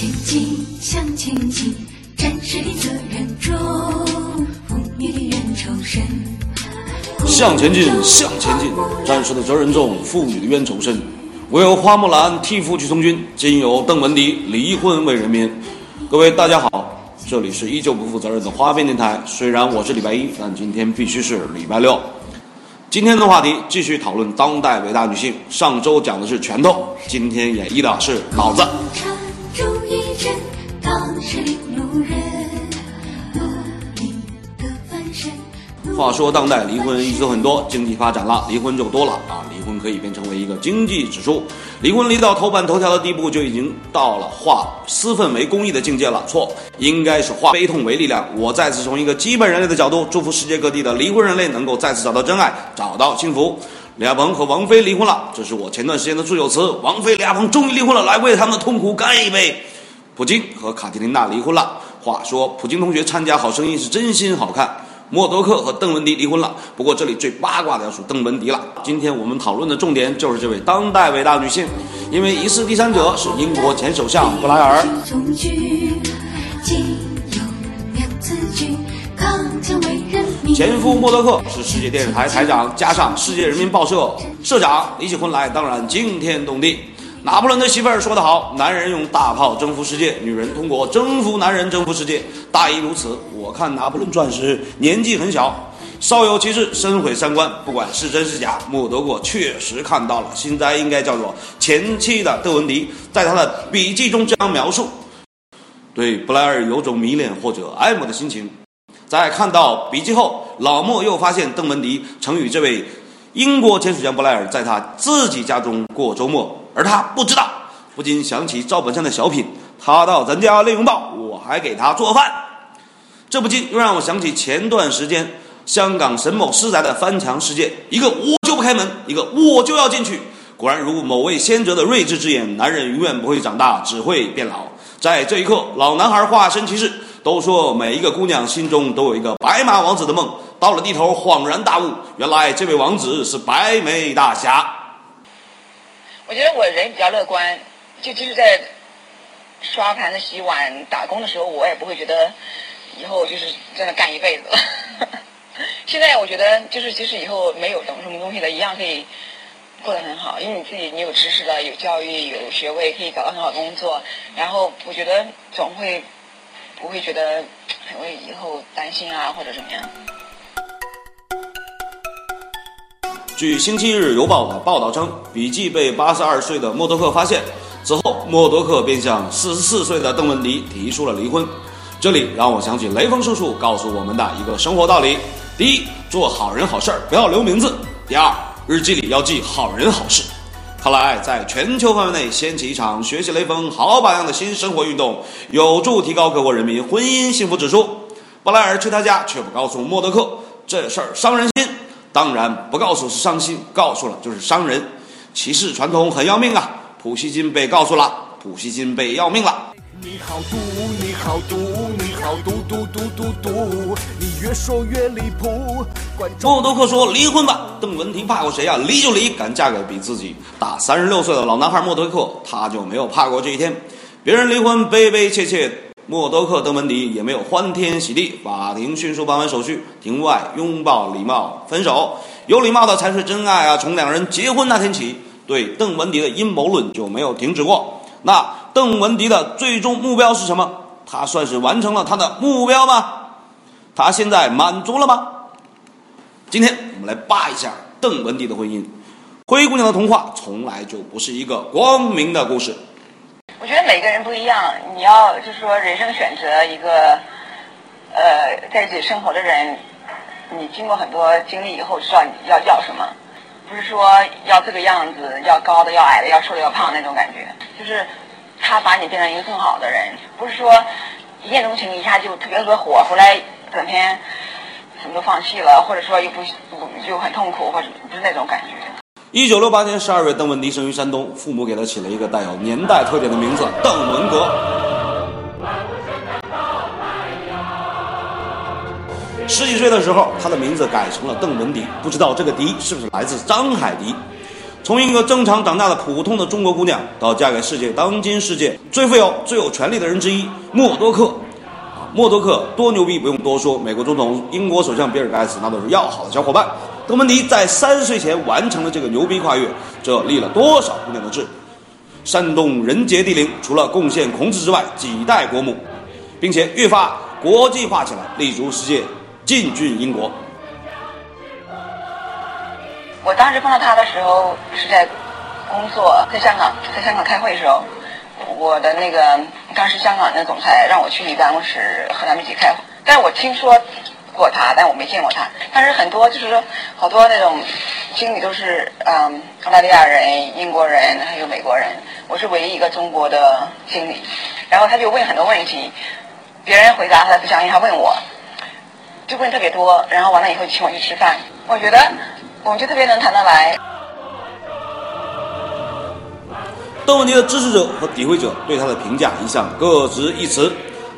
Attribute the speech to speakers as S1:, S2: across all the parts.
S1: 前进，向前进，战士的责任重，妇女的冤仇深。
S2: 向前进，向前进，战士的责任重，妇女的冤仇深。唯有花木兰替父去从军，今有邓文迪离婚为人民。各位大家好，这里是依旧不负责任的花边电台。虽然我是礼拜一，但今天必须是礼拜六。今天的话题继续讨论当代伟大女性。上周讲的是拳头，今天演绎的是脑子。
S1: 刹住一阵，当时领路人，
S2: 话说当代离婚一直很多，经济发展了，离婚就多了啊！离婚可以变成为一个经济指数，离婚离到头版头条的地步，就已经到了化私愤为公益的境界了。错，应该是化悲痛为力量。我再次从一个基本人类的角度，祝福世界各地的离婚人类能够再次找到真爱，找到幸福。李亚鹏和王菲离婚了，这是我前段时间的祝酒词。王菲、李亚鹏终于离婚了，来为他们的痛苦干一杯。普京和卡蒂琳娜离婚了。话说，普京同学参加《好声音》是真心好看。默多克和邓文迪离婚了，不过这里最八卦的要数邓文迪了。今天我们讨论的重点就是这位当代伟大女性，因为疑似第三者是英国前首相布莱尔。前夫默多克是世界电视台台长，加上世界人民报社社长，离起婚来当然惊天动地。拿破仑的媳妇儿说得好：“男人用大炮征服世界，女人通过征服男人征服世界。”大意如此。我看《拿破仑传》时年纪很小，稍有其事，深毁三观。不管是真是假，默多克确实看到了。现在应该叫做前妻的邓文迪，在他的笔记中这样描述：对布莱尔有种迷恋或者爱慕的心情。在看到笔记后，老莫又发现邓文迪曾与这位英国潜水员布莱尔在他自己家中过周末，而他不知道，不禁想起赵本山的小品：他到咱家来拥抱，我还给他做饭。这不禁又让我想起前段时间香港沈某私宅的翻墙事件，一个我就不开门，一个我就要进去。果然如某位先哲的睿智之言：男人永远不会长大，只会变老。在这一刻，老男孩化身骑士。都说每一个姑娘心中都有一个白马王子的梦，到了地头恍然大悟，原来这位王子是白眉大侠。
S3: 我觉得我人比较乐观，就即使在刷盘子、洗碗、打工的时候，我也不会觉得以后就是在那干一辈子。现在我觉得，就是即使以后没有懂什么东西了，一样可以过得很好，因为你自己你有知识了，有教育、有学位，可以找到很好工作。然后我觉得总会不会觉得很为以后担心啊，或者怎么样。
S2: 据《星期日邮报》的报道称，笔记被八十二岁的默多克发现之后，默多克便向四十四岁的邓文迪提出了离婚。这里让我想起雷锋叔叔告诉我们的一个生活道理：第一，做好人好事儿不要留名字；第二，日记里要记好人好事。看来，在全球范围内掀起一场学习雷锋好榜样的新生活运动，有助提高各国人民婚姻幸福指数。布莱尔去他家，却不告诉默德克，这事儿伤人心。当然，不告诉是伤心，告诉了就是伤人。歧视传统很要命啊！普希金被告诉了，普希金被要命了。
S4: 你好毒，你好毒，你好毒毒毒毒毒，你越说越离谱。观众
S2: 默多克说：“离婚吧。”邓文迪怕过谁呀、离就离，敢嫁给比自己大三十六岁的老男孩默多克，他就没有怕过这一天。别人离婚悲悲切切，默多克、邓文迪也没有欢天喜地。法庭迅速办完手续，庭外拥抱礼貌分手。有礼貌的才是真爱啊！从两人结婚那天起，对邓文迪的阴谋论就没有停止过。那邓文迪的最终目标是什么？他算是完成了他的目标吗？他现在满足了吗？今天我们来扒一下邓文迪的婚姻。灰姑娘的童话从来就不是一个光明的故事。
S3: 我觉得每个人不一样，你要就是说人生选择一个，呃，在一起生活的人，你经过很多经历以后，知道你要要什么，不是说要这个样子，要高的，要矮的，要瘦的，要胖的那种感觉，就是他把你变成一个更好的人，不是说一见钟情一下就特别特别火，后来整天什么都放弃了，或者说又不就很痛苦，或者不是那种感觉。
S2: 一九六八年十二月，邓文迪生于山东，父母给他起了一个带有年代特点的名字邓文革。十几岁的时候，他的名字改成了邓文迪，不知道这个“迪”是不是来自张海迪。从一个正常长大的普通的中国姑娘，到嫁给世界当今世界最富有、最有权力的人之一默多克。默多克多牛逼，不用多说。美国总统、英国首相比尔盖茨那都是要好的小伙伴。邓文迪在三岁前完成了这个牛逼跨越，这立了多少姑娘的志？山东人杰地灵，除了贡献孔子之外，几代国母，并且越发国际化起来，立足世界，进军英国。
S3: 我当时碰到他的时候是在工作，在香港，在香港开会的时候，我的那个当时香港的总裁让我去你办公室和他们一起开会，但是我听说过他，但我没见过他。但是很多就是说，好多那种经理都是嗯澳大利亚人、英国人还有美国人，我是唯一一个中国的经理。然后他就问很多问题，别人回答他不相信，他问我，就问特别多。然后完了以后请我去吃饭，我觉得我们就特别能谈得来。
S2: 邓文迪的支持者和诋毁者对他的评价一向各执一词。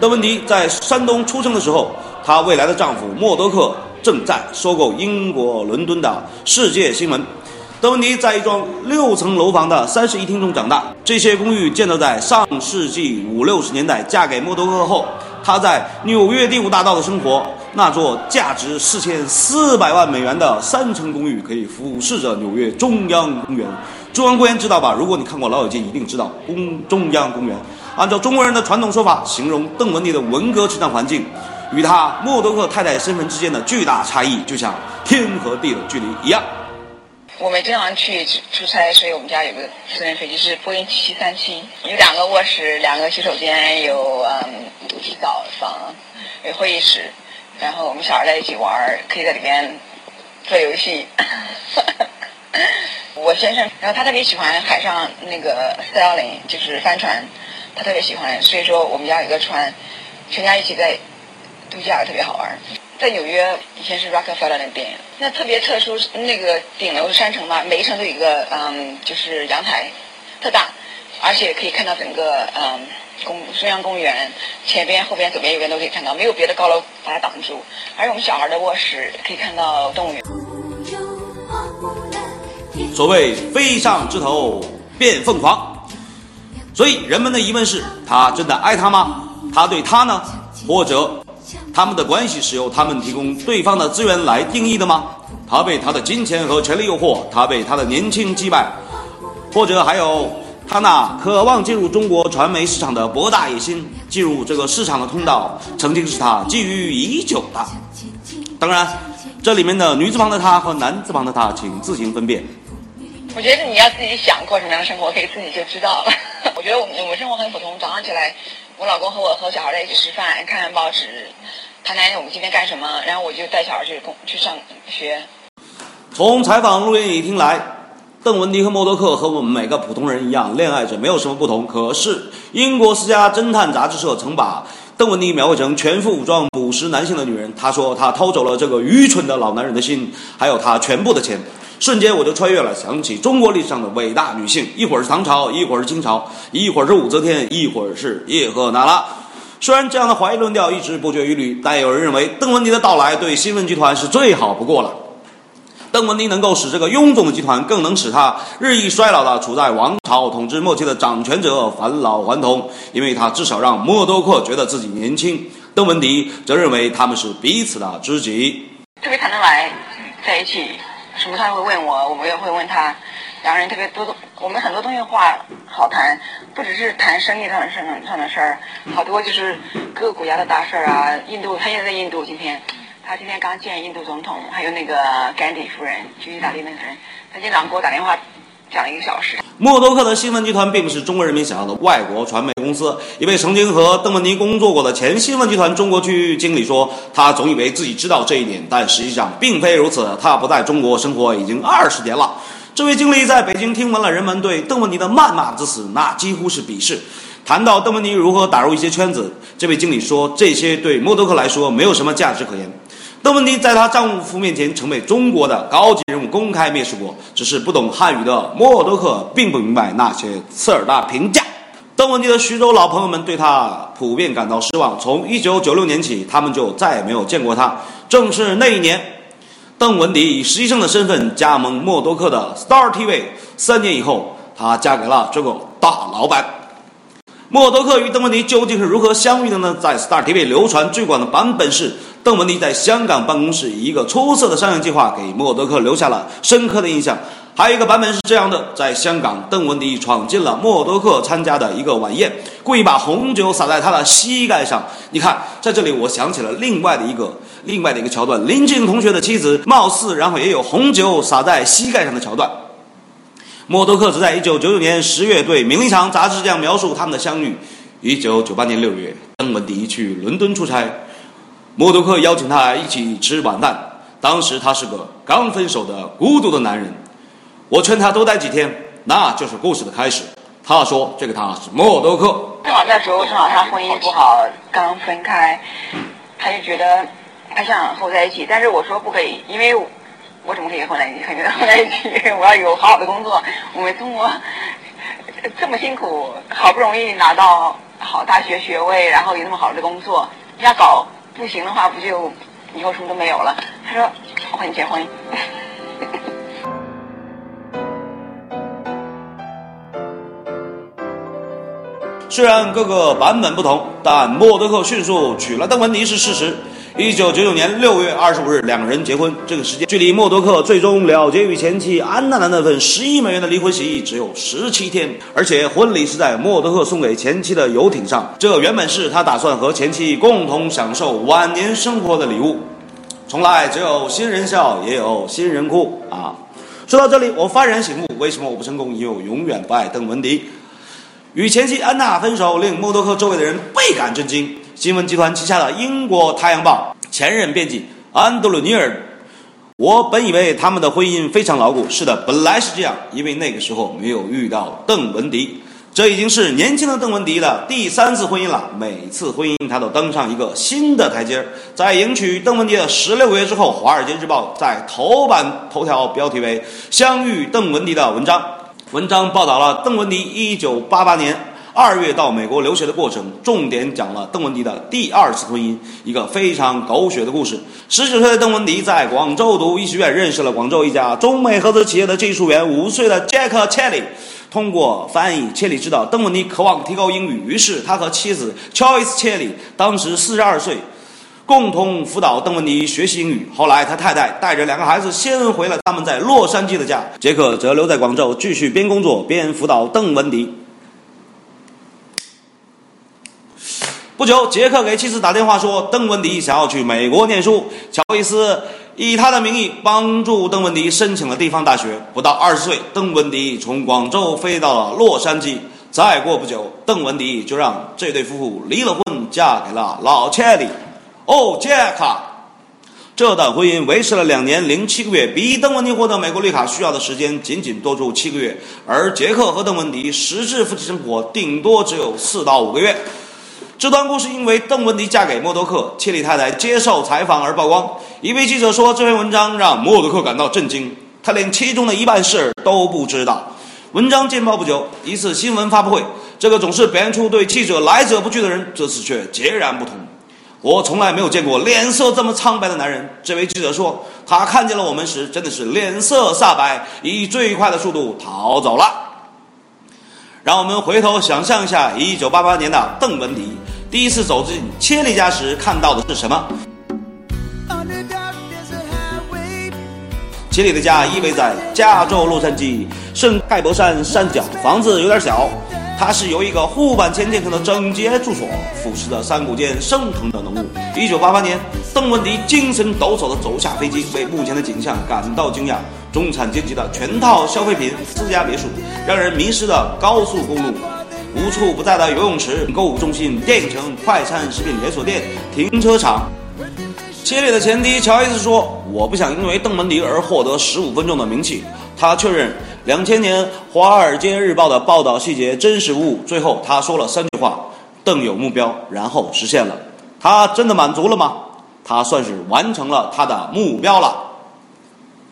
S2: 邓文迪在山东出生的时候，她未来的丈夫默多克正在收购英国伦敦的世界新闻。邓文迪在一幢六层楼房的三室一厅中长大，这些公寓建造在上世纪五六十年代。嫁给默多克后，她在纽约第五大道的生活，那座价值四千四百万美元的三层公寓可以俯视着纽约中央公园。中央公园知道吧？如果你看过《老友记》，一定知道公中央公园。按照中国人的传统说法，形容邓文迪的文革成长环境，与他默多克太太身份之间的巨大差异，就像天和地的距离一样。
S3: 我们经常去出差，所以我们家有个私人飞机是波音七七三七，有两个卧室，两个洗手间，有嗯洗澡房，有会议室，然后我们小孩在一起玩，可以在里边做游戏。我先生，然后他特别喜欢海上那个 sailing，就是帆船，他特别喜欢，所以说我们家有个船，全家一起在度假，特别好玩。在纽约以前是 Rockefeller 那边，那特别特殊，那个顶楼是山城嘛，每一层都有一个嗯，就是阳台，特大，而且可以看到整个嗯公中央公园前边、后边、左边、右边都可以看到，没有别的高楼把它挡住。而我们小孩的卧室可以看到动物园。
S2: 所谓飞上枝头变凤凰，所以人们的疑问是：他真的爱她吗？他对她呢？或者他们的关系是由他们提供对方的资源来定义的吗？他被他的金钱和权力诱惑，他被他的年轻击败，或者还有他那渴望进入中国传媒市场的博大野心，进入这个市场的通道，曾经是他觊觎已久的。当然，这里面的女字旁的他和男字旁的他，请自行分辨。
S3: 我觉得你要自己想过什么样的生活，可以自己就知道了。我觉得我我生活很普通，早上起来，我老公和我和小孩在一起吃饭，看看报纸，谈谈我们今天干什么，然后我就带小孩去工去上学。
S2: 从采访录音里听来，邓文迪和默多克和我们每个普通人一样，恋爱着没有什么不同。可是，英国私家侦探杂志社曾把邓文迪描绘成全副武装捕食男性的女人。他说，她偷走了这个愚蠢的老男人的心，还有他全部的钱。瞬间我就穿越了，想起中国历史上的伟大女性，一会儿是唐朝，一会儿是清朝，一会儿是武则天，一会儿是叶赫那拉。虽然这样的怀疑论调一直不绝于缕，但有人认为邓文迪的到来对新闻集团是最好不过了。邓文迪能够使这个臃肿的集团，更能使他日益衰老的处在王朝统治末期的掌权者返老还童，因为他至少让默多克觉得自己年轻。邓文迪则认为他们是彼此的知己。
S3: 特别谈得来，在一起，什么他会问我，我们也会问他，两个人特别多，我们很多东西话好谈，不只是谈生意上的事上的事儿，好多就是各个国家的大事儿啊。印度，他现在在印度，今天他今天刚见印度总统，还有那个甘地夫人，就意大利那个人，他经常给我打电话讲一个小时。
S2: 默多克的新闻集团并不是中国人民想要的外国传媒公司。一位曾经和邓文迪工作过的前新闻集团中国区域经理说：“他总以为自己知道这一点，但实际上并非如此。他不在中国生活已经二十年了。”这位经理在北京听闻了人们对邓文迪的谩骂之词，那几乎是鄙视。谈到邓文迪如何打入一些圈子，这位经理说：“这些对默多克来说没有什么价值可言。”邓文迪在她丈夫面前曾被中国的高级人物公开蔑视过，只是不懂汉语的默多克并不明白那些刺耳的评价。邓文迪的徐州老朋友们对她普遍感到失望，从1996年起，他们就再也没有见过她。正是那一年，邓文迪以实习生的身份加盟默多克的 Star TV，三年以后，她嫁给了这个大老板。默多克与邓文迪究竟是如何相遇的呢？在 Star TV 流传最广的版本是，邓文迪在香港办公室以一个出色的商业计划给默多克留下了深刻的印象。还有一个版本是这样的：在香港，邓文迪闯进了默多克参加的一个晚宴，故意把红酒洒在他的膝盖上。你看，在这里我想起了另外的一个另外的一个桥段：林静同学的妻子貌似然后也有红酒洒在膝盖上的桥段。默多克只在1999年10月对《名利场》杂志这样描述他们的相遇：1998年6月，邓文迪去伦敦出差，默多克邀请他一起吃晚饭。当时他是个刚分手的孤独的男人，我劝他多待几天，那就是故事的开始。他说：“这个他是默多克。”
S3: 正好那时候正好他婚姻不好，刚分开，他就觉得他想和我在一起，但是我说不可以，因为我怎么可以混在一起？跟他混在一起，我要有好好的工作。我们中国这么辛苦，好不容易拿到好大学学位，然后有那么好的工作，要搞不行的话，不就以后什么都没有了？他说我和你结婚。
S2: 虽然各个版本不同，但默多克迅速娶了邓文迪是事实。一九九九年六月二十五日，两人结婚。这个时间距离默多克最终了结与前妻安娜的那份十亿美元的离婚协议只有十七天，而且婚礼是在默多克送给前妻的游艇上。这原本是他打算和前妻共同享受晚年生活的礼物。从来只有新人笑，也有新人哭啊！说到这里，我幡然醒悟：为什么我不成功？因为我永远不爱邓文迪。与前妻安娜分手，令默多克周围的人倍感震惊。新闻集团旗下的英国《太阳报》前任编辑安德鲁尼尔，我本以为他们的婚姻非常牢固。是的，本来是这样，因为那个时候没有遇到邓文迪。这已经是年轻的邓文迪的第三次婚姻了。每次婚姻，他都登上一个新的台阶。在迎娶邓文迪的十六个月之后，《华尔街日报》在头版头条标题为“相遇邓文迪”的文章。文章报道了邓文迪1988年2月到美国留学的过程，重点讲了邓文迪的第二次婚姻，一个非常狗血的故事。19岁的邓文迪在广州读医学院，认识了广州一家中美合资企业的技术员5岁的杰克·切里。通过翻译，切里知道邓文迪渴望提高英语，于是他和妻子乔伊斯·切里当时42岁。共同辅导邓文迪学习英语。后来，他太太带着两个孩子先回了他们在洛杉矶的家，杰克则留在广州继续边工作边辅导邓文迪。不久，杰克给妻子打电话说，邓文迪想要去美国念书。乔伊斯以他的名义帮助邓文迪申请了地方大学。不到二十岁，邓文迪从广州飞到了洛杉矶。再过不久，邓文迪就让这对夫妇离了婚，嫁给了老切里。哦，杰克，这段婚姻维持了两年零七个月，比邓文迪获得美国绿卡需要的时间仅仅多出七个月，而杰克和邓文迪实质夫妻生活顶多只有四到五个月。这段故事因为邓文迪嫁给默多克，切里太太接受采访而曝光。一位记者说，这篇文章让默多克感到震惊，他连其中的一半事儿都不知道。文章见报不久，一次新闻发布会，这个总是表现出对记者来者不拒的人，这次却截然不同。我从来没有见过脸色这么苍白的男人。这位记者说，他看见了我们时，真的是脸色煞白，以最快的速度逃走了。让我们回头想象一下，一九八八年的邓文迪第一次走进切里家时看到的是什么？切里的家依偎在加州洛杉矶圣盖博山山脚，房子有点小。它是由一个护板前建成的整洁住所，俯视着山谷间升腾的浓雾。一九八八年，邓文迪精神抖擞地走下飞机，为目前的景象感到惊讶：中产阶级的全套消费品、私家别墅、让人迷失的高速公路、无处不在的游泳池、购物中心、电影城、快餐食品连锁店、停车场。切里的前妻乔伊斯说：“我不想因为邓文迪而获得十五分钟的名气。”他确认。两千年《华尔街日报》的报道细节真实无误。最后，他说了三句话：“邓有目标，然后实现了。”他真的满足了吗？他算是完成了他的目标了。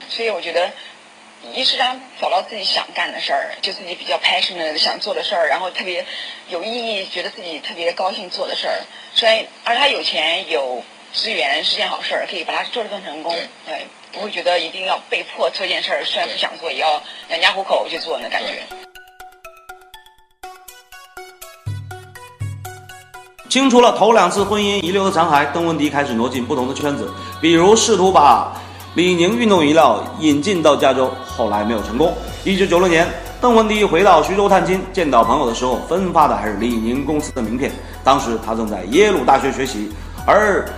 S3: 所以我觉得，一是让找到自己想干的事儿，就自己比较 passionate 想做的事儿，然后特别有意义，觉得自己特别高兴做的事儿。虽然而他有钱有资源是件好事儿，可以把它做得更成功。对。不会觉得一定要被迫做一件事儿，虽然不想做，也要养家糊口去做那感觉。
S2: 清除了头两次婚姻遗留的残骸，邓文迪开始挪进不同的圈子，比如试图把李宁运动饮料引进到加州，后来没有成功。一九九六年，邓文迪回到徐州探亲，见到朋友的时候，分发的还是李宁公司的名片。当时他正在耶鲁大学学习，而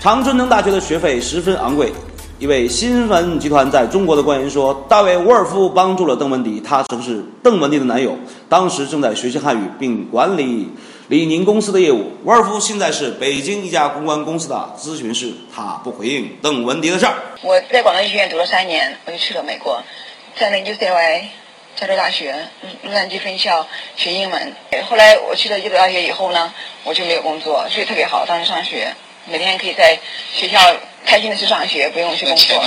S2: 常春藤大学的学费十分昂贵。一位新闻集团在中国的官员说：“大卫·沃尔夫帮助了邓文迪，他曾是邓文迪的男友，当时正在学习汉语并管理李宁公司的业务。沃尔夫现在是北京一家公关公司的咨询师，他不回应邓文迪的事儿。
S3: 我在广东医学院读了三年，我就去了美国，在那 UCLA 加州大学洛杉矶分校学英文。后来我去了耶鲁大学以后呢，我就没有工作，所以特别好，当时上学，每天可以在学校。”开心的去上学，不用去工作。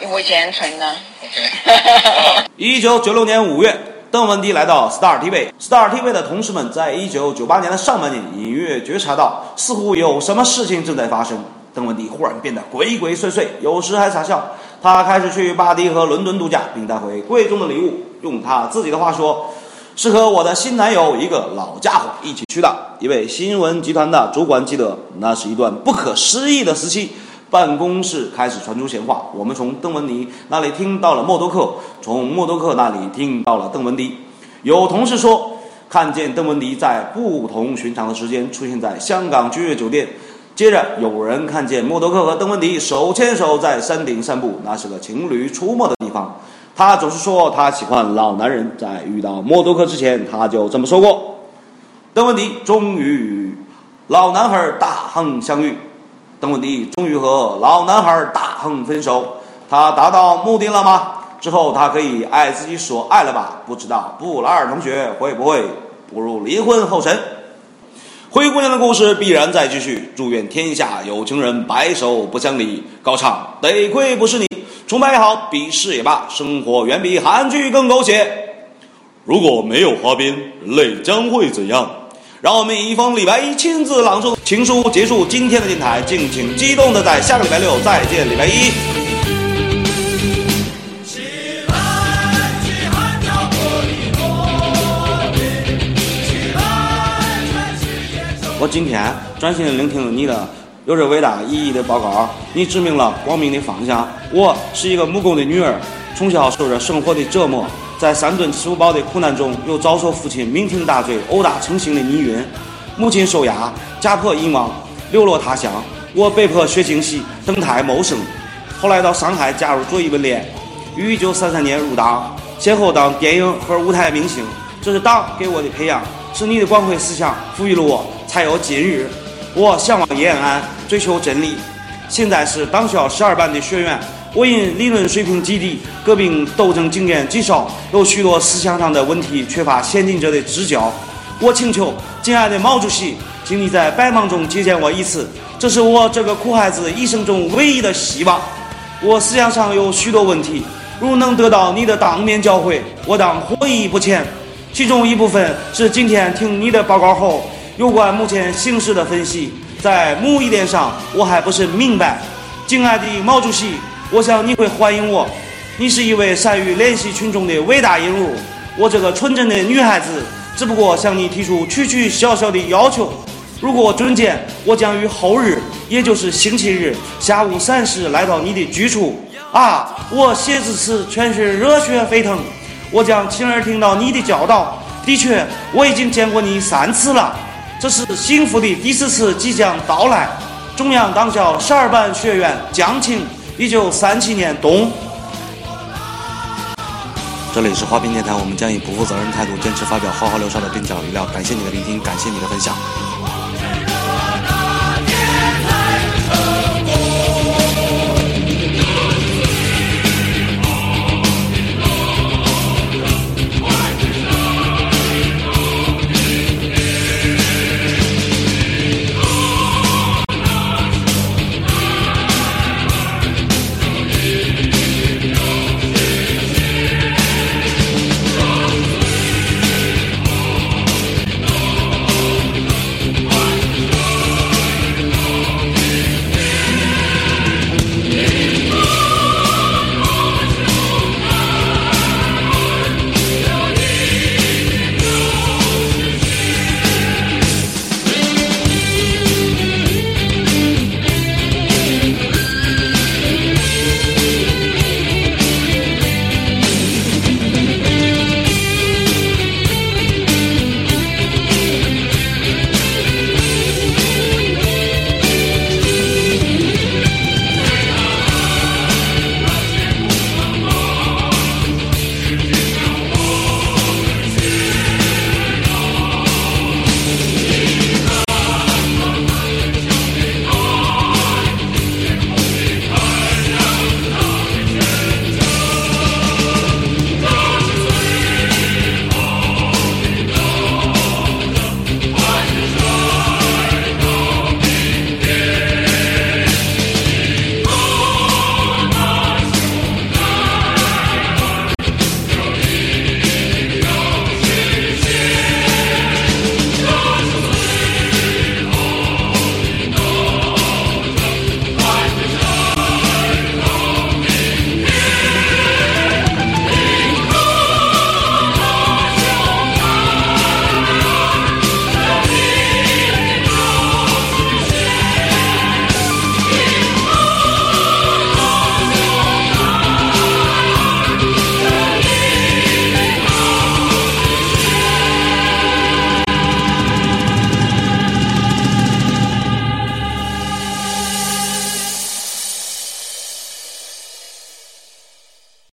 S3: 因为我以前存的。
S2: 一九九六年五月，邓文迪来到 Star TV。Star TV 的同事们在一九九八年的上半年隐约觉察到，似乎有什么事情正在发生。邓文迪忽然变得鬼鬼祟祟，有时还傻笑。他开始去巴黎和伦敦度假，并带回贵重的礼物。用他自己的话说，是和我的新男友一个老家伙一起去的。一位新闻集团的主管记得，那是一段不可思议的时期。办公室开始传出闲话，我们从邓文迪那里听到了默多克，从默多克那里听到了邓文迪。有同事说，看见邓文迪在不同寻常的时间出现在香港君悦酒店。接着有人看见默多克和邓文迪手牵手在山顶散步，那是个情侣出没的地方。他总是说他喜欢老男人，在遇到默多克之前他就这么说过。邓文迪终于与老男孩大亨相遇。邓文迪终于和老男孩大亨分手，他达到目的了吗？之后他可以爱自己所爱了吧？不知道布莱尔同学会不会步入离婚后尘？灰姑娘的故事必然在继续。祝愿天下有情人白首不相离。高唱得亏不是你，崇拜也好，鄙视也罢，生活远比韩剧更狗血。如果没有花边，人类将会怎样？让我们以一封礼拜一亲自朗诵情书结束今天的电台，敬请激动的在下个礼拜六再见，礼拜一。我今天专心聆听你的有着伟大意义的报告，你指明了光明的方向。我是一个木工的女儿，从小受着生活的折磨。在三顿吃不饱的苦难中，又遭受父亲酩酊大醉、殴打成性的泥氲，母亲受压，家破人亡，流落他乡。我被迫学京戏，登台谋生。后来到上海加入左翼文联，于一九三三年入党，先后当电影和舞台明星。这是党给我的培养，是你的光辉思想赋予了我，才有今日。我向往延安，追求真理。现在是党校十二班的学员。我因理论水平极低，革命斗争经验极少，有许多思想上的问题，缺乏先进者的指教。我请求，敬爱的毛主席，请你在百忙中接见我一次，这是我这个苦孩子一生中唯一的希望。我思想上有许多问题，如能得到你的当面教诲，我当获益不浅。其中一部分是今天听你的报告后，有关目前形势的分析，在某一点上我还不是明白。敬爱的毛主席。我想你会欢迎我，你是一位善于联系群众的伟大人物。我这个纯真的女孩子，只不过向你提出区区小小的要求。如果准见，我将于后日，也就是星期日下午三时来到你的居处。啊，我写字时全是热血沸腾。我将亲耳听到你的教导。的确，我已经见过你三次了，这是幸福的第四次即将到来。中央党校十二班学员江青。一九三七年冬。这里是花边电台，我们将以不负责任态度坚持发表花花流沙的边角语料。感谢你的聆听，感谢你的分享。